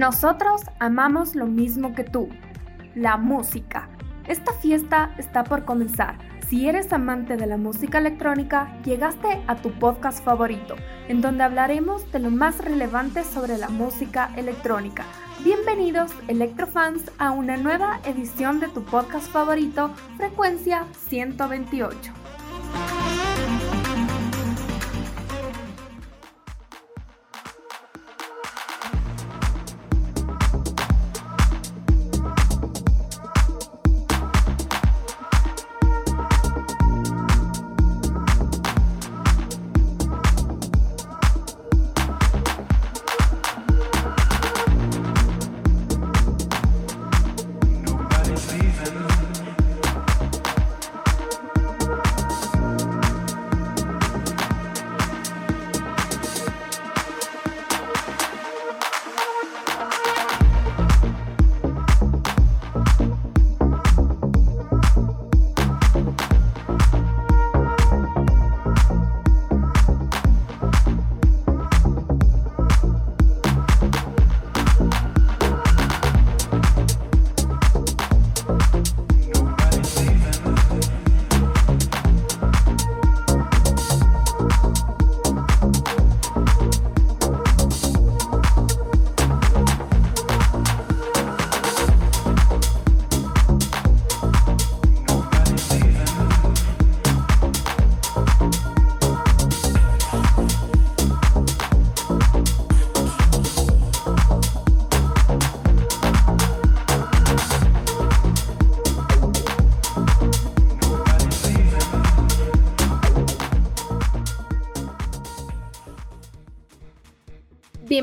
Nosotros amamos lo mismo que tú, la música. Esta fiesta está por comenzar. Si eres amante de la música electrónica, llegaste a tu podcast favorito, en donde hablaremos de lo más relevante sobre la música electrónica. Bienvenidos, electrofans, a una nueva edición de tu podcast favorito, Frecuencia 128.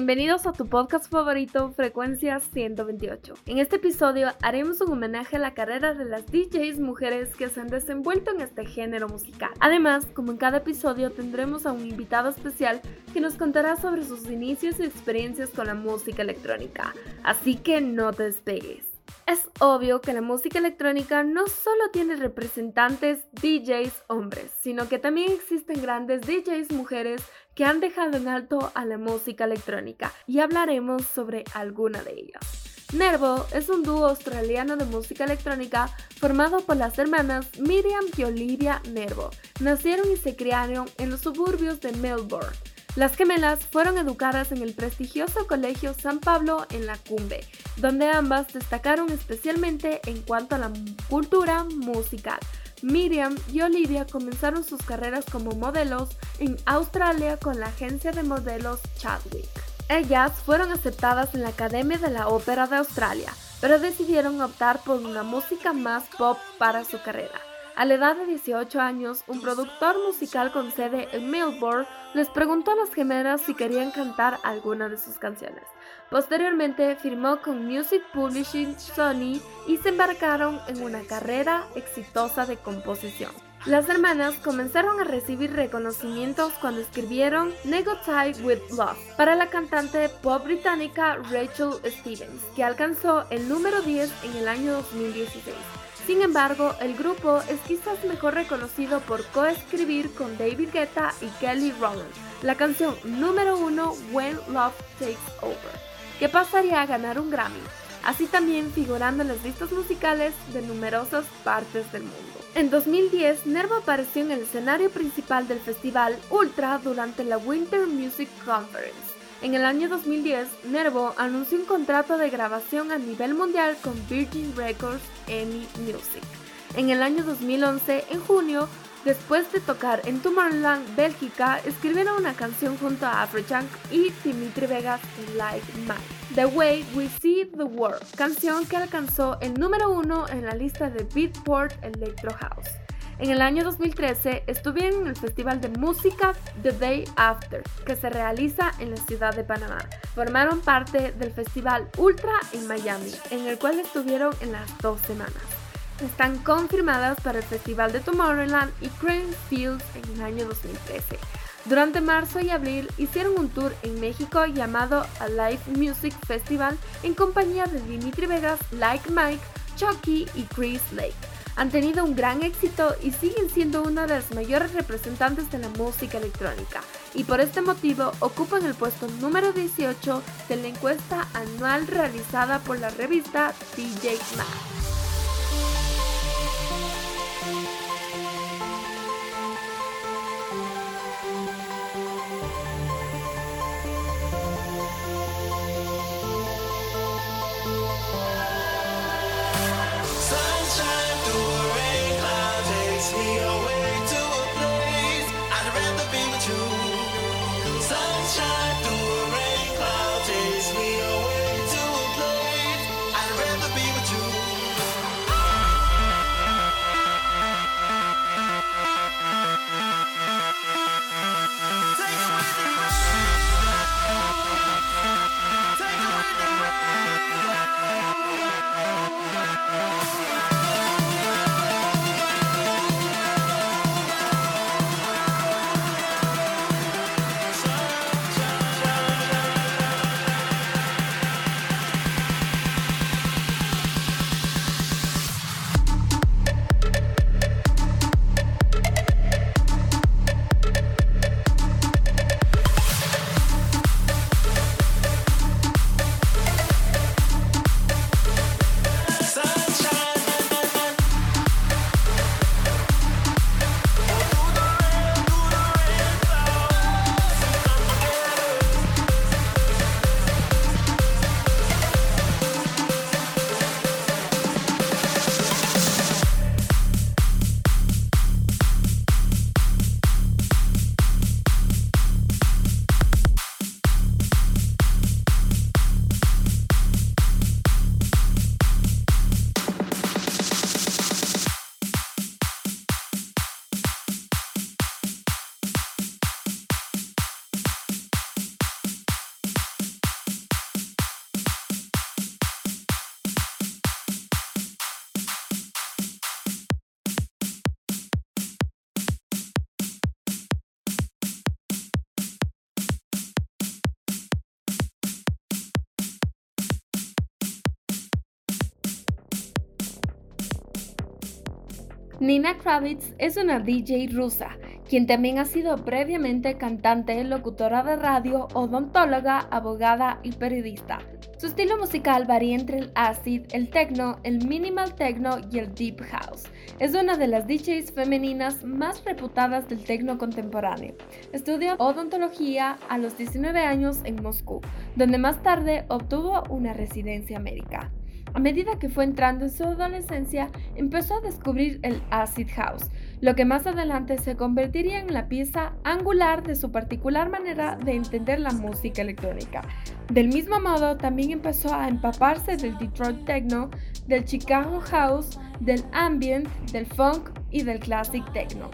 Bienvenidos a tu podcast favorito, Frecuencia 128. En este episodio haremos un homenaje a la carrera de las DJs mujeres que se han desenvuelto en este género musical. Además, como en cada episodio, tendremos a un invitado especial que nos contará sobre sus inicios y experiencias con la música electrónica. Así que no te despegues. Es obvio que la música electrónica no solo tiene representantes DJs hombres, sino que también existen grandes DJs mujeres que han dejado en alto a la música electrónica y hablaremos sobre alguna de ellas. Nervo es un dúo australiano de música electrónica formado por las hermanas Miriam y Olivia Nervo. Nacieron y se criaron en los suburbios de Melbourne. Las gemelas fueron educadas en el prestigioso Colegio San Pablo en la Cumbe, donde ambas destacaron especialmente en cuanto a la cultura musical. Miriam y Olivia comenzaron sus carreras como modelos en Australia con la agencia de modelos Chadwick. Ellas fueron aceptadas en la Academia de la Ópera de Australia, pero decidieron optar por una música más pop para su carrera. A la edad de 18 años, un productor musical con sede en Melbourne les preguntó a las gemelas si querían cantar alguna de sus canciones. Posteriormente firmó con Music Publishing Sony y se embarcaron en una carrera exitosa de composición. Las hermanas comenzaron a recibir reconocimientos cuando escribieron Negotiate with Love para la cantante pop británica Rachel Stevens, que alcanzó el número 10 en el año 2016. Sin embargo, el grupo es quizás mejor reconocido por coescribir con David Guetta y Kelly Rowland la canción número uno When Love Takes Over, que pasaría a ganar un Grammy, así también figurando en las listas musicales de numerosas partes del mundo. En 2010, Nervo apareció en el escenario principal del festival Ultra durante la Winter Music Conference en el año 2010, Nervo anunció un contrato de grabación a nivel mundial con Virgin Records EMI Music. En el año 2011, en junio, después de tocar en Tomorrowland, Bélgica, escribieron una canción junto a Afrojack y Dimitri Vegas Like Mine, The Way We See the World, canción que alcanzó el número uno en la lista de Beatport Electro House. En el año 2013 estuvieron en el Festival de Música The Day After, que se realiza en la ciudad de Panamá. Formaron parte del Festival Ultra en Miami, en el cual estuvieron en las dos semanas. Están confirmadas para el Festival de Tomorrowland y Crane Fields en el año 2013. Durante marzo y abril hicieron un tour en México llamado A Live Music Festival en compañía de Dimitri Vegas, Like Mike, Chucky y Chris Lake han tenido un gran éxito y siguen siendo una de las mayores representantes de la música electrónica. y por este motivo ocupan el puesto número 18 de la encuesta anual realizada por la revista DJ Mag. Nina Kravitz es una DJ rusa, quien también ha sido previamente cantante, locutora de radio, odontóloga, abogada y periodista. Su estilo musical varía entre el acid, el techno, el minimal techno y el deep house. Es una de las DJs femeninas más reputadas del techno contemporáneo. Estudió odontología a los 19 años en Moscú, donde más tarde obtuvo una residencia médica. A medida que fue entrando en su adolescencia, empezó a descubrir el acid house, lo que más adelante se convertiría en la pieza angular de su particular manera de entender la música electrónica. Del mismo modo, también empezó a empaparse del Detroit Techno, del Chicago House, del Ambient, del Funk y del Classic Techno.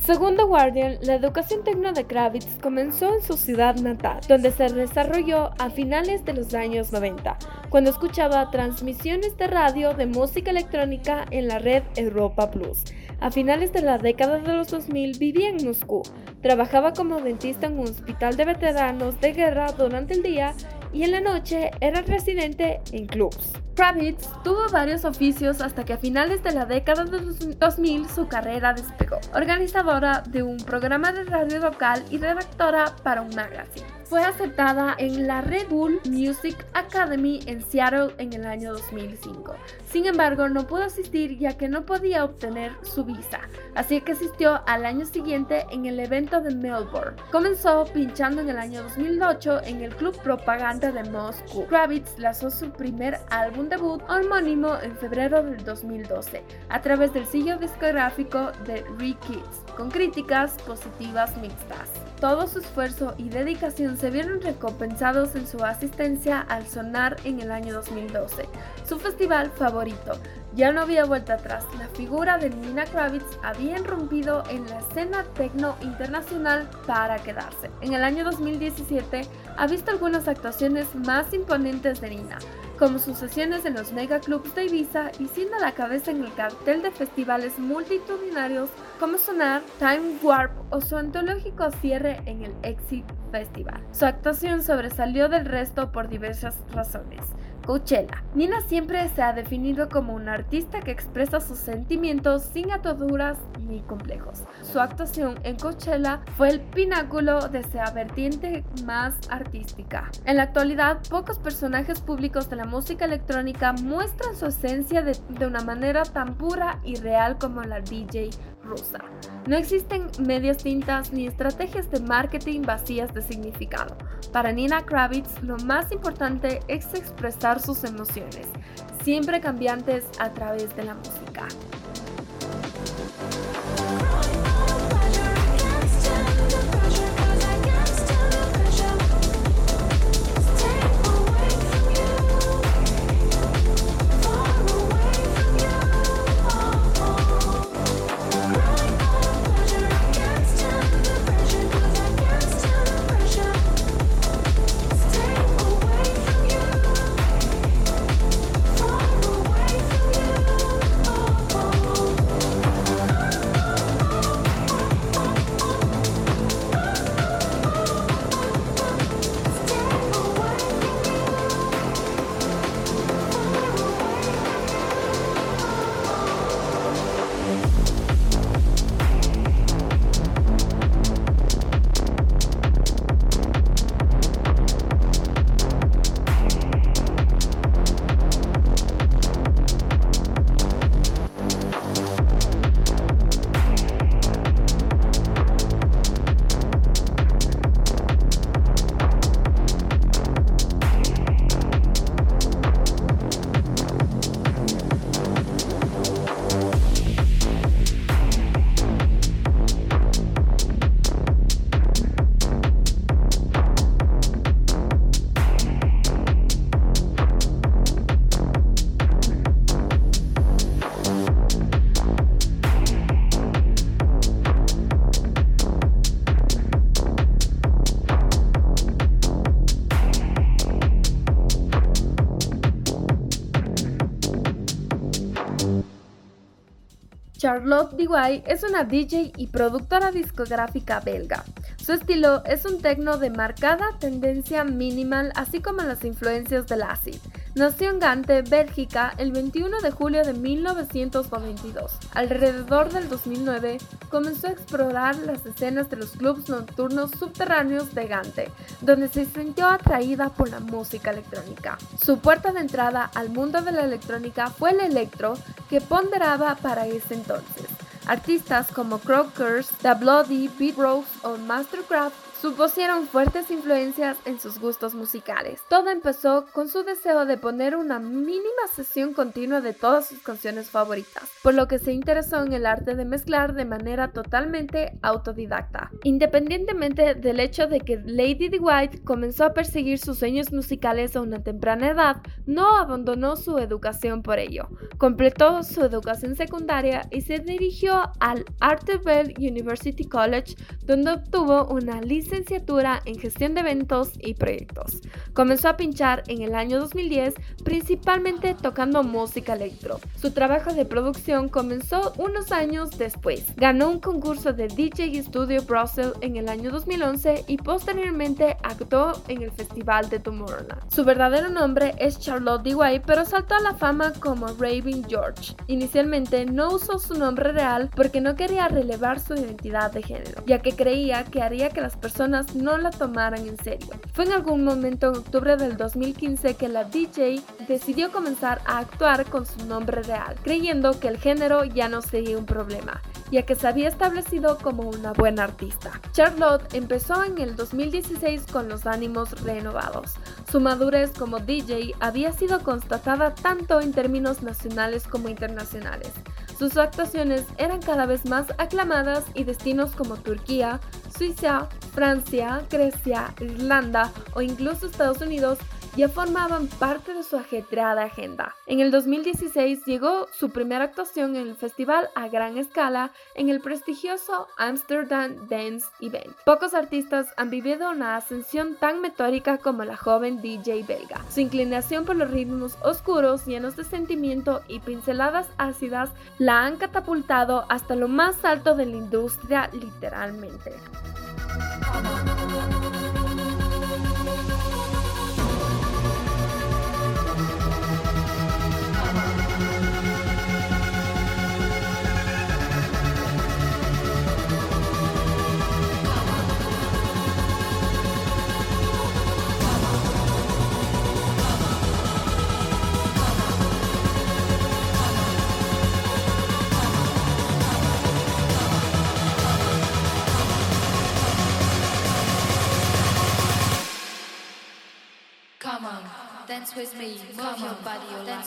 Según The Guardian, la educación tecno de Kravitz comenzó en su ciudad natal, donde se desarrolló a finales de los años 90, cuando escuchaba transmisiones de radio de música electrónica en la red Europa Plus. A finales de la década de los 2000 vivía en Moscú, trabajaba como dentista en un hospital de veteranos de guerra durante el día y en la noche era residente en clubs. Kravitz tuvo varios oficios hasta que a finales de la década de 2000 su carrera despegó. Organizadora de un programa de radio local y redactora para un magazine fue aceptada en la Red Bull Music Academy en Seattle en el año 2005. Sin embargo, no pudo asistir ya que no podía obtener su visa, así que asistió al año siguiente en el evento de Melbourne. Comenzó pinchando en el año 2008 en el Club Propaganda de Moscú. Kravitz lanzó su primer álbum debut homónimo en febrero del 2012 a través del sello discográfico de Re-Kids, con críticas positivas mixtas. Todo su esfuerzo y dedicación se vieron recompensados en su asistencia al Sonar en el año 2012, su festival favorito. Ya no había vuelta atrás, la figura de Nina Kravitz había irrumpido en la escena techno internacional para quedarse. En el año 2017 ha visto algunas actuaciones más imponentes de Nina, como sus sesiones en los megaclubs de Ibiza y siendo la cabeza en el cartel de festivales multitudinarios como Sonar, Time Warp o su antológico cierre en el Exit Festival. Su actuación sobresalió del resto por diversas razones. Coachella. Nina siempre se ha definido como una artista que expresa sus sentimientos sin ataduras ni complejos. Su actuación en Coachella fue el pináculo de esa vertiente más artística. En la actualidad, pocos personajes públicos de la música electrónica muestran su esencia de, de una manera tan pura y real como la DJ No existen medias tintas ni estrategias de marketing vacías de significado. Para Nina Kravitz, lo más importante es expresar sus emociones, siempre cambiantes a través de la música. Charlotte DeWay es una DJ y productora discográfica belga. Su estilo es un techno de marcada tendencia minimal, así como las influencias del acid. Nació en Gante, Bélgica, el 21 de julio de 1992. Alrededor del 2009, comenzó a explorar las escenas de los clubs nocturnos subterráneos de Gante, donde se sintió atraída por la música electrónica. Su puerta de entrada al mundo de la electrónica fue el electro, que ponderaba para ese entonces. Artistas como Croakers, The Bloody, Beat Rose o Mastercraft supusieron fuertes influencias en sus gustos musicales. Todo empezó con su deseo de poner una mínima sesión continua de todas sus canciones favoritas, por lo que se interesó en el arte de mezclar de manera totalmente autodidacta. Independientemente del hecho de que Lady D. White comenzó a perseguir sus sueños musicales a una temprana edad, no abandonó su educación por ello. Completó su educación secundaria y se dirigió al Bell University College, donde obtuvo una licencia licenciatura en gestión de eventos y proyectos. Comenzó a pinchar en el año 2010, principalmente tocando música electro. Su trabajo de producción comenzó unos años después. Ganó un concurso de DJ Studio Brussels en el año 2011 y posteriormente actuó en el Festival de Tomorrowland. Su verdadero nombre es Charlotte DeWay, pero saltó a la fama como Raven George. Inicialmente no usó su nombre real porque no quería relevar su identidad de género, ya que creía que haría que las personas no la tomaran en serio. Fue en algún momento en octubre del 2015 que la DJ decidió comenzar a actuar con su nombre real, creyendo que el género ya no sería un problema, ya que se había establecido como una buena artista. Charlotte empezó en el 2016 con los ánimos renovados. Su madurez como DJ había sido constatada tanto en términos nacionales como internacionales. Sus actuaciones eran cada vez más aclamadas y destinos como Turquía, Suiza, Francia, Grecia, Irlanda o incluso Estados Unidos ya formaban parte de su ajetreada agenda. En el 2016 llegó su primera actuación en el festival a gran escala en el prestigioso Amsterdam Dance Event. Pocos artistas han vivido una ascensión tan metódica como la joven DJ belga. Su inclinación por los ritmos oscuros, llenos de sentimiento y pinceladas ácidas la han catapultado hasta lo más alto de la industria literalmente.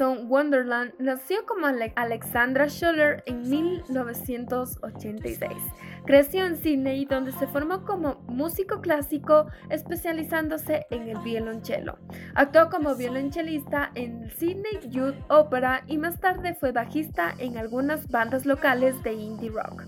Wonderland nació como Alexandra Schuller en 1986. Creció en Sydney donde se formó como músico clásico especializándose en el violonchelo. Actuó como violonchelista en Sydney Youth Opera y más tarde fue bajista en algunas bandas locales de indie rock.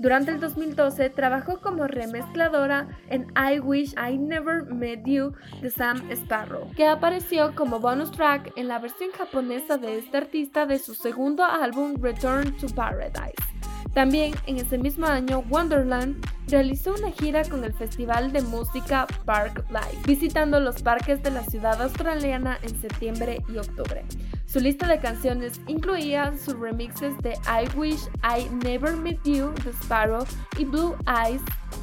Durante el 2012 trabajó como remezcladora en I Wish I Never Met You de Sam Sparrow, que apareció como bonus track en la versión japonesa de este artista de su segundo álbum Return to Paradise. También en ese mismo año, Wonderland realizó una gira con el festival de música Park Life, visitando los parques de la ciudad australiana en septiembre y octubre. Su lista de canciones incluía sus remixes de I Wish I Never Met You de Sparrow y Blue Eyes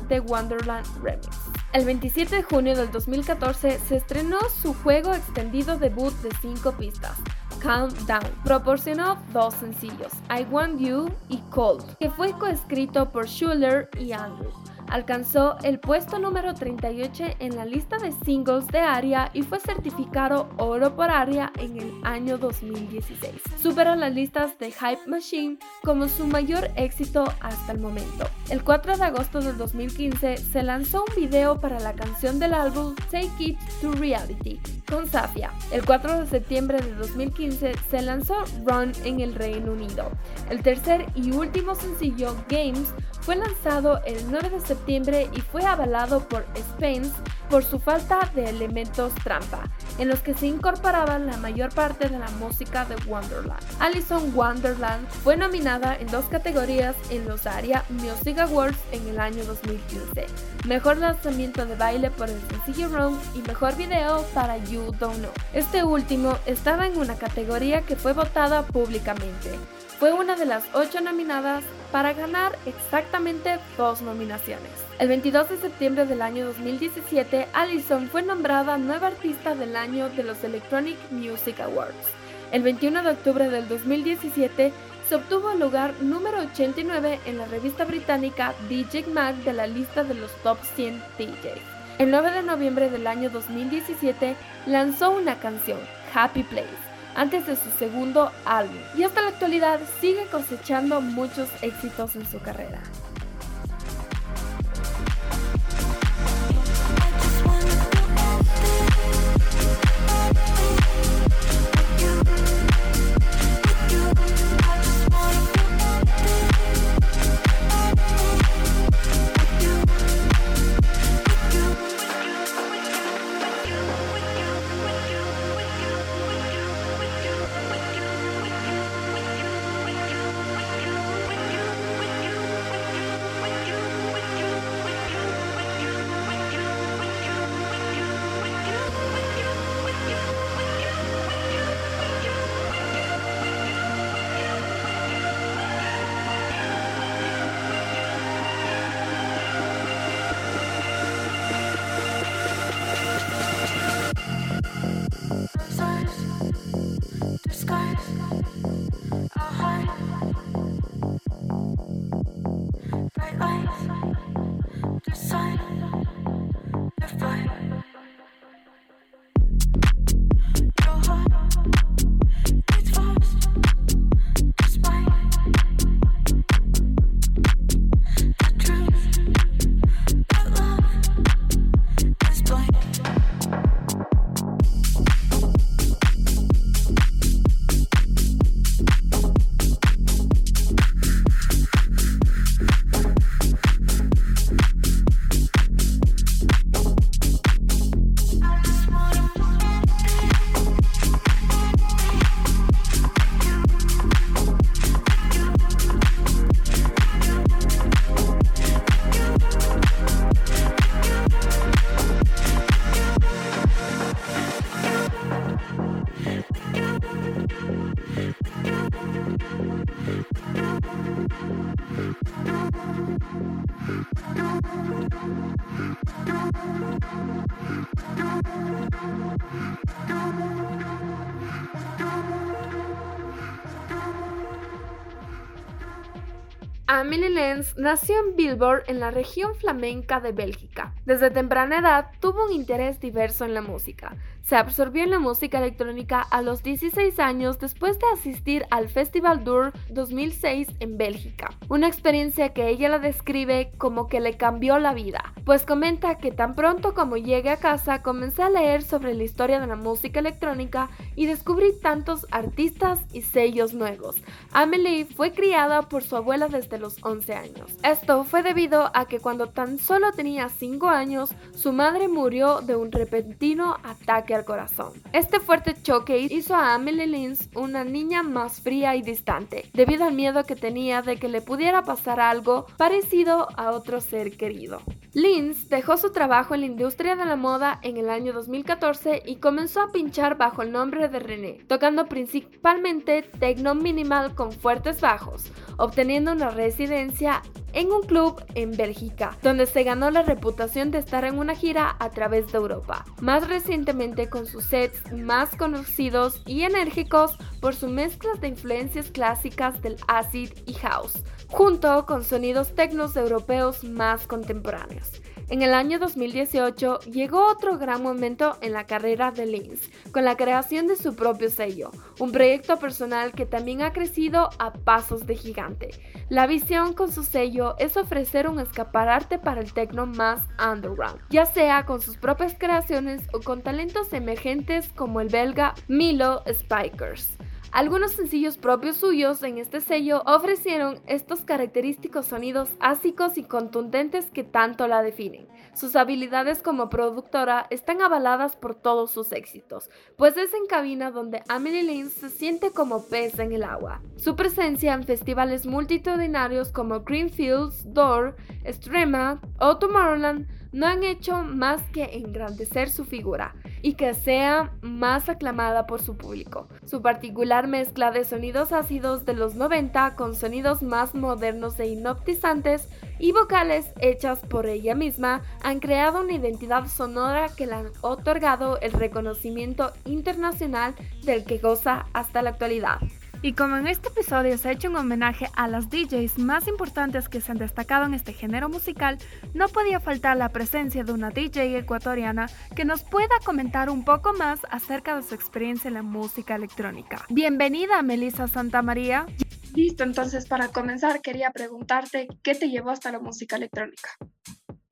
de Wonderland Remix. El 27 de junio del 2014 se estrenó su juego extendido debut de 5 pistas, Countdown. Proporcionó dos sencillos, I Want You y Cold, que fue coescrito por Schuller y Andrews alcanzó el puesto número 38 en la lista de singles de ARIA y fue certificado oro por ARIA en el año 2016. Superó las listas de Hype Machine como su mayor éxito hasta el momento. El 4 de agosto del 2015 se lanzó un video para la canción del álbum Take It to Reality con Safia. El 4 de septiembre de 2015 se lanzó Run en el Reino Unido. El tercer y último sencillo, Games, fue lanzado el 9 de septiembre y fue avalado por Spence por su falta de elementos trampa, en los que se incorporaba la mayor parte de la música de Wonderland. Alison Wonderland fue nominada en dos categorías en los ARIA Music Awards en el año 2015, Mejor lanzamiento de baile por el sencillo Run y Mejor video para You Don't Know. Este último estaba en una categoría que fue votada públicamente. Fue una de las ocho nominadas para ganar exactamente dos nominaciones. El 22 de septiembre del año 2017, Allison fue nombrada nueva artista del año de los Electronic Music Awards. El 21 de octubre del 2017 se obtuvo el lugar número 89 en la revista británica DJ Mag de la lista de los top 100 DJs. El 9 de noviembre del año 2017 lanzó una canción, Happy Place antes de su segundo álbum y hasta la actualidad sigue cosechando muchos éxitos en su carrera. Amelie Lenz nació en Bilbao, en la región flamenca de Bélgica. Desde temprana edad tuvo un interés diverso en la música. Se absorbió en la música electrónica a los 16 años después de asistir al Festival Dur 2006 en Bélgica, una experiencia que ella la describe como que le cambió la vida, pues comenta que tan pronto como llegué a casa comencé a leer sobre la historia de la música electrónica y descubrí tantos artistas y sellos nuevos. Amelie fue criada por su abuela desde los 11 años. Esto fue debido a que cuando tan solo tenía 5 años, su madre murió de un repentino ataque corazón. Este fuerte choque hizo a Amelie Linz una niña más fría y distante, debido al miedo que tenía de que le pudiera pasar algo parecido a otro ser querido. Linz dejó su trabajo en la industria de la moda en el año 2014 y comenzó a pinchar bajo el nombre de René, tocando principalmente techno minimal con fuertes bajos, obteniendo una residencia en un club en Bélgica, donde se ganó la reputación de estar en una gira a través de Europa. Más recientemente con sus sets más conocidos y enérgicos por sus mezclas de influencias clásicas del acid y house, junto con sonidos tecnos europeos más contemporáneos. En el año 2018 llegó otro gran momento en la carrera de Linz, con la creación de su propio sello, un proyecto personal que también ha crecido a pasos de gigante. La visión con su sello es ofrecer un escaparate para el techno más underground, ya sea con sus propias creaciones o con talentos emergentes como el belga Milo Spikers. Algunos sencillos propios suyos en este sello ofrecieron estos característicos sonidos ásicos y contundentes que tanto la definen. Sus habilidades como productora están avaladas por todos sus éxitos, pues es en cabina donde Amelie Lynn se siente como pez en el agua. Su presencia en festivales multitudinarios como Greenfields, Door, Extrema o Tomorrowland no han hecho más que engrandecer su figura y que sea más aclamada por su público. Su particular mezcla de sonidos ácidos de los 90 con sonidos más modernos e hipnotizantes y vocales hechas por ella misma han creado una identidad sonora que le han otorgado el reconocimiento internacional del que goza hasta la actualidad. Y como en este episodio se ha hecho un homenaje a las DJs más importantes que se han destacado en este género musical, no podía faltar la presencia de una DJ ecuatoriana que nos pueda comentar un poco más acerca de su experiencia en la música electrónica. Bienvenida, Melissa Santamaría. Listo, entonces para comenzar quería preguntarte qué te llevó hasta la música electrónica.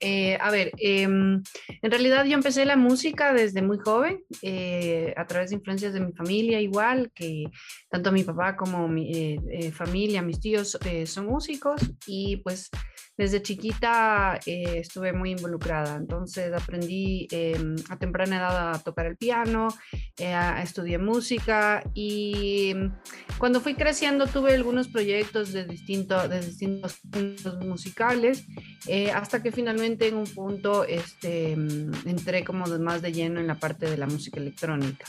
Eh, a ver, em, en realidad yo empecé la música desde muy joven, eh, a través de influencias de mi familia igual, que tanto mi papá como mi eh, familia, mis tíos son músicos y pues desde chiquita estuve muy involucrada, entonces aprendí em, a temprana edad a tocar el piano, estudié música y em, cuando fui creciendo tuve algunos proyectos de, distinto, de distintos musicales hasta que finalmente en un punto este, mm, entré como más de lleno en la parte de la música electrónica.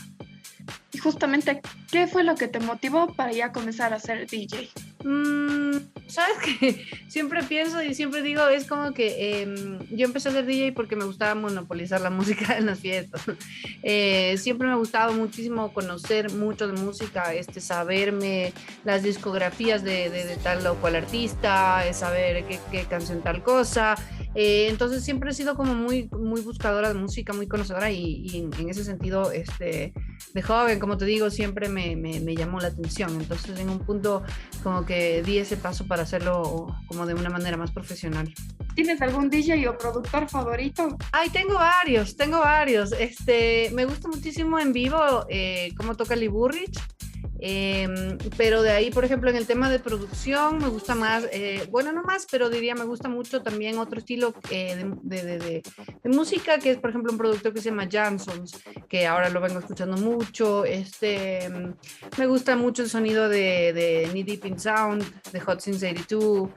Y justamente, ¿qué fue lo que te motivó para ya comenzar a ser DJ? Mm, Sabes que siempre pienso y siempre digo, es como que em, yo empecé a ser DJ porque me gustaba monopolizar la música en las fiestas. Eh, siempre me ha gustado muchísimo conocer mucho de música, este, saberme las discografías de, de, tal o cual artista, saber qué, qué canción tal cosa. Eh, entonces siempre he sido como muy, muy buscadora de música, muy conocedora y, y en, ese sentido, este, de joven, como te digo, siempre me, me, me llamó la atención. Entonces en un punto como que di ese paso para hacerlo como de una manera más profesional. ¿Tienes algún DJ o productor favorito? Ay, tengo varios, tengo varios. Este, me gusta muchísimo en vivo eh, cómo toca Lee Em, pero de ahí, por ejemplo, en el tema de producción, me gusta más, eh, bueno, no más, pero diría, me gusta mucho también otro estilo eh, de, de, de, de, música, que es, por ejemplo, un productor que se llama Jansons, que ahora lo vengo escuchando mucho. Este, me gusta mucho el sonido de, de Knee Deep in Sound, de Hot Since 82.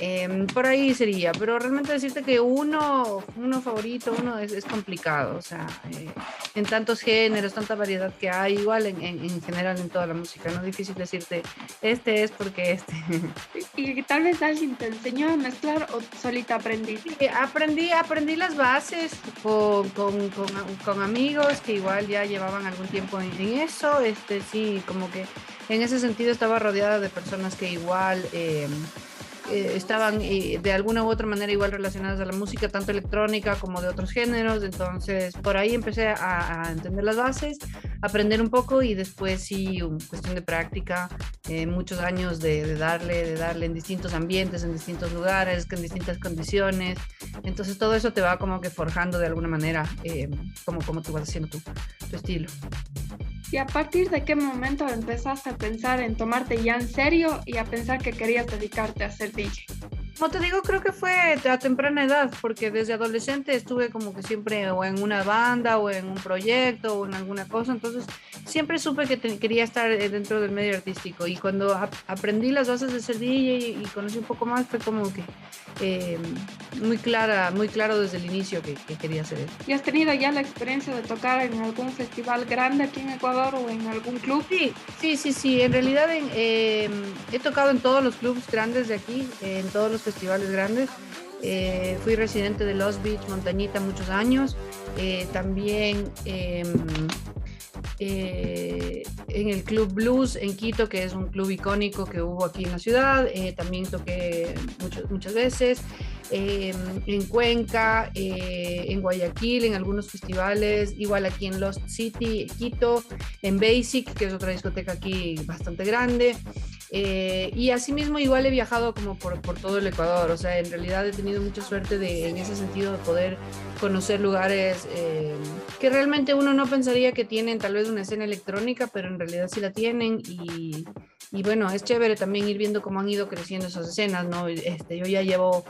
Em, por ahí sería, pero realmente decirte que uno, uno favorito, uno es, es complicado, o sea, eh, en tantos géneros, tanta variedad que hay, igual en, en, en, general en toda la música, no es difícil decirte, este es porque este. Y tal vez alguien te enseñó a mezclar o solita aprendí. Sí, aprendí, aprendí las bases con, con, con, con, amigos que igual ya llevaban algún tiempo en, en, eso, este, sí, como que en ese sentido estaba rodeada de personas que igual... Eh, eh, estaban eh, de alguna u otra manera igual relacionadas a la música, tanto electrónica como de otros géneros. Entonces, por ahí empecé a, a entender las bases, aprender un poco y después sí, un, cuestión de práctica, eh, muchos años de, de, darle, de darle en distintos ambientes, en distintos lugares, en distintas condiciones. Entonces, todo eso te va como que forjando de alguna manera eh, como, como tú vas haciendo tu, tu estilo. ¿Y a partir de qué momento empezaste a pensar en tomarte ya en serio y a pensar que querías dedicarte a ser DJ? Como te digo, creo que fue a temprana edad, porque desde adolescente estuve como que siempre o en una banda o en un proyecto o en alguna cosa, entonces siempre supe que te, quería estar eh, dentro del medio artístico y cuando a, aprendí las bases de ser DJ y, y, conocí un poco más fue como que eh, muy clara, muy claro desde el inicio que, que, quería hacer eso. ¿Y has tenido ya la experiencia de tocar en algún festival grande aquí en Ecuador o en algún club? Sí, sí, sí, sí. En realidad en, eh, he tocado en todos los clubes grandes de aquí, en todos los festivales grandes. Eh, fui residente de Los Beach, Montañita, muchos años. Eh, también eh, en el Club Blues en Quito, que es un club icónico que hubo aquí en la ciudad. también toqué mucho, muchas veces. en Cuenca, en Guayaquil, en algunos festivales, igual aquí en Lost City, Quito, en Basic, que es otra discoteca aquí bastante grande. Eh, y asimismo igual he viajado como por, por, todo el Ecuador, o sea, en realidad he tenido mucha suerte de, en ese sentido de poder conocer lugares eh, que realmente uno no pensaría que tienen tal vez una escena electrónica, pero en realidad sí la tienen y, y bueno, es chévere también ir viendo cómo han ido creciendo esas escenas, ¿no? Este, yo ya llevo,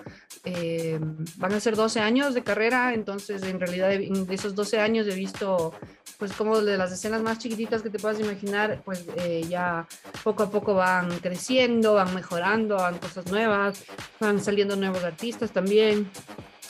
eh, van a ser 12 años de carrera, entonces en realidad de esos 12 años he visto pues como de las escenas más chiquititas que te puedas imaginar, pues eh, ya poco a poco van creciendo, van mejorando, van cosas nuevas, van saliendo nuevos artistas también.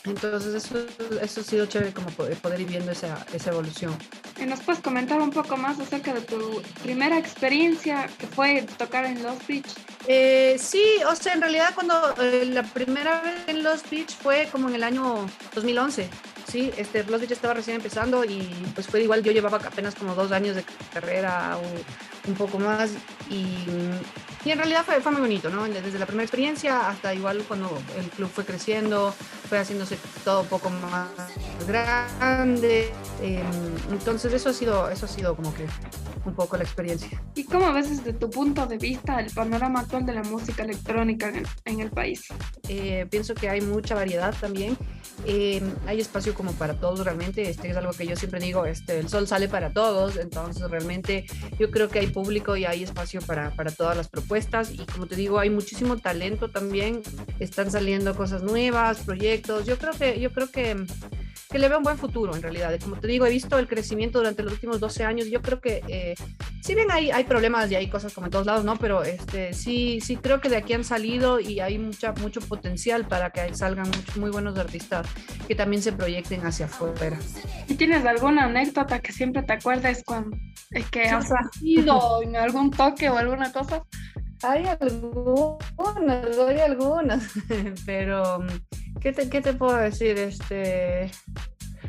Entonces eso, eso ha sido chévere como poder, poder ir viendo esa, esa evolución. ¿Y nos puedes comentar un poco más acerca de tu primera experiencia que fue tocar en Los Beach? Eh, sí, o sea, en realidad cuando eh, la primera vez en Los Beach fue como en el año 2011. Sí, este, Los Beach estaba recién empezando y pues fue igual, yo llevaba apenas como dos años de carrera o un poco más y, y en realidad fue, fue, muy bonito, ¿no? Desde la primera experiencia hasta igual cuando el club fue creciendo, fue haciéndose todo un poco más grande. Eh, entonces eso ha sido, eso ha sido como que un poco la experiencia. ¿Y cómo ves desde tu punto de vista el panorama actual de la música electrónica en el, en el país? Eh, pienso que hay mucha variedad también. Eh, hay espacio como para todos realmente. Este es algo que yo siempre digo, este, el sol sale para todos, entonces realmente yo creo que hay público y hay espacio para, para todas las propuestas y como te digo, hay muchísimo talento también. Están saliendo cosas nuevas, proyectos. Yo creo que, yo creo que que le veo un buen futuro en realidad. Como te digo, he visto el crecimiento durante los últimos 12 años. Yo creo que, eh, si bien hay, hay problemas y hay cosas como en todos lados, ¿no? Pero este, sí, sí creo que de aquí han salido y hay mucha, mucho potencial para que salgan muchos, muy buenos artistas que también se proyecten hacia afuera. ¿Y tienes alguna anécdota que siempre te acuerdes cuando es que has ido en algún toque o alguna cosa? Hay algunas, hay algunas, pero ¿qué te, ¿qué te puedo decir? Este,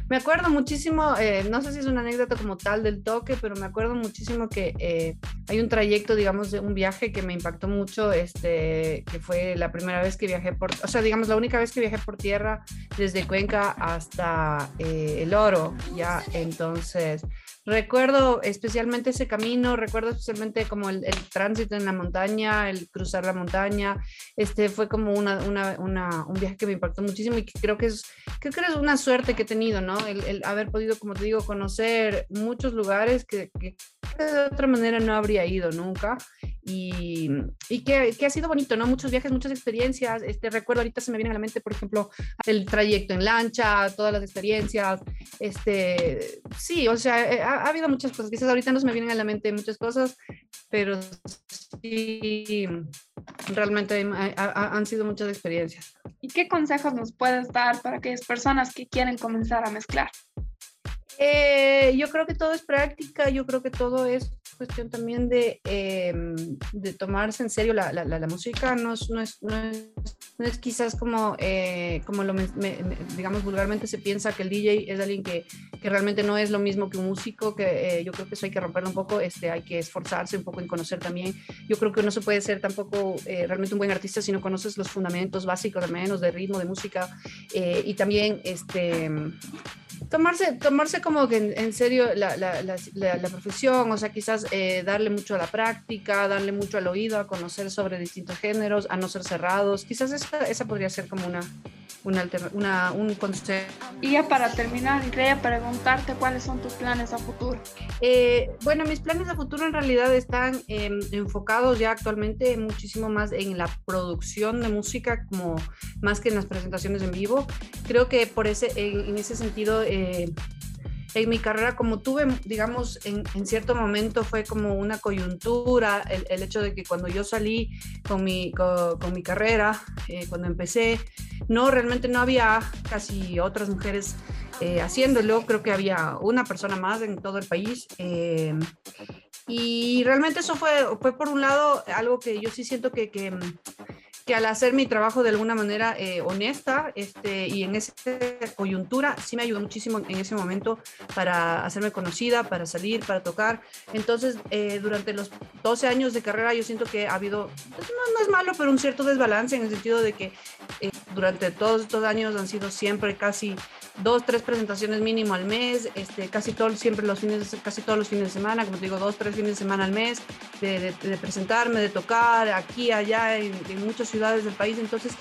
me acuerdo muchísimo, eh, no sé si es una anécdota como tal del toque, pero me acuerdo muchísimo que eh, hay un trayecto, digamos, de un viaje que me impactó mucho, este, que fue la primera vez que viajé por, o sea, digamos, la única vez que viajé por tierra desde Cuenca hasta eh, El Oro, ya, entonces Recuerdo especialmente ese camino, recuerdo especialmente como el, tránsito en la montaña, el cruzar la montaña. Este fue como una, una, un viaje que me impactó muchísimo y que creo que es, creo que es una suerte que he tenido, ¿no? El, haber podido, como te digo, conocer muchos lugares que, de otra manera no habría ido nunca y, y que, ha sido bonito, ¿no? Muchos viajes, muchas experiencias. Este, recuerdo ahorita se me viene a la mente, por ejemplo, el trayecto en lancha, todas las experiencias. Este, sí, o sea, ha habido muchas cosas, quizás ahorita no se me vienen a la mente muchas cosas, pero sí, realmente han sido muchas experiencias. ¿Y qué consejos nos puedes dar para aquellas personas que quieren comenzar a mezclar? Eh, yo creo que todo es práctica, yo creo que todo es cuestión también de, em, de tomarse en serio la, la, la música, no es, no, es, no, es, no es, quizás como, eh, como lo, me, me, digamos, vulgarmente se piensa que el DJ es alguien que, que realmente no es lo mismo que un músico, que eh, yo creo que eso hay que romperlo un poco, este, hay que esforzarse un poco en conocer también, yo creo que no se puede ser tampoco realmente un buen artista si no conoces los fundamentos básicos al menos de ritmo, de música, y también, este tomarse, tomarse como que en, serio la, la, la, la, profesión, o sea, quizás eh, darle mucho a la práctica, darle mucho al oído, a conocer sobre distintos géneros, a no ser cerrados. Quizás esa, esa podría ser como una, una, una, un consejo. Y ya para terminar, quería preguntarte cuáles son tus planes a futuro. Eh, bueno, mis planes a futuro en realidad están eh, enfocados ya actualmente muchísimo más en la producción de música, como más que en las presentaciones en vivo. Creo que por ese, en, en ese sentido eh, en mi carrera, como tuve, digamos, en, cierto momento fue como una coyuntura, el, hecho de que cuando yo salí con mi, con, mi carrera, eh, cuando empecé, no, realmente no había casi otras mujeres eh, haciéndolo, creo que había una persona más en todo el país. y realmente eso fue, fue por un lado algo que yo sí siento que, que que al hacer mi trabajo de alguna manera eh, honesta este, y en esa coyuntura, sí me ayudó muchísimo en ese momento para hacerme conocida, para salir, para tocar. Entonces, eh, durante los 12 años de carrera, yo siento que ha habido, pues, no, es malo, pero un cierto desbalance en el sentido de que eh, durante todos estos años han sido siempre casi dos, tres presentaciones mínimo al mes, este, casi todos, siempre los fines, casi todos los fines de semana, como te digo, dos, tres fines de semana al mes, de, de, presentarme, de tocar aquí, allá, en, en muchos ciudades del país. Entonces,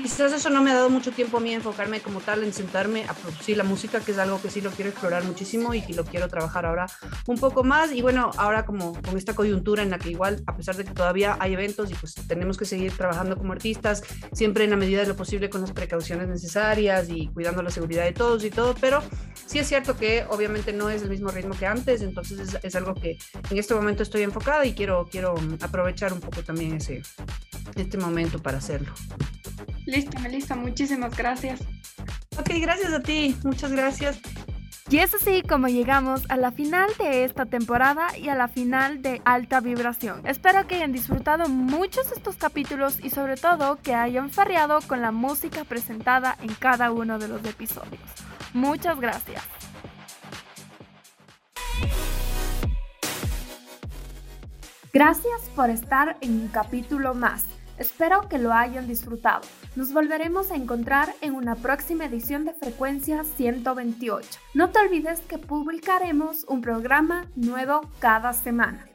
quizás eso no me ha dado mucho tiempo a mí enfocarme como tal en sentarme a producir la música, que es algo que sí lo quiero explorar muchísimo y que lo quiero trabajar ahora un poco más. Y bueno, ahora como con esta coyuntura en la que igual, a pesar de que todavía hay eventos y pues tenemos que seguir trabajando como artistas, siempre en la medida de lo posible con las precauciones necesarias y cuidando la seguridad de todos y todo, pero sí es cierto que obviamente no es el mismo ritmo que antes, entonces es, es algo que en este momento estoy enfocada y quiero, quiero aprovechar un poco también ese, este momento para hacerlo. Listo, Melissa, muchísimas gracias. Ok, gracias a ti, muchas gracias. Y es así como llegamos a la final de esta temporada y a la final de Alta Vibración. Espero que hayan disfrutado muchos estos capítulos y sobre todo que hayan farreado con la música presentada en cada uno de los episodios. Muchas gracias. Gracias por estar en un capítulo más. Espero que lo hayan disfrutado. Nos volveremos a encontrar en una próxima edición de Frecuencia 128. No te olvides que publicaremos un programa nuevo cada semana.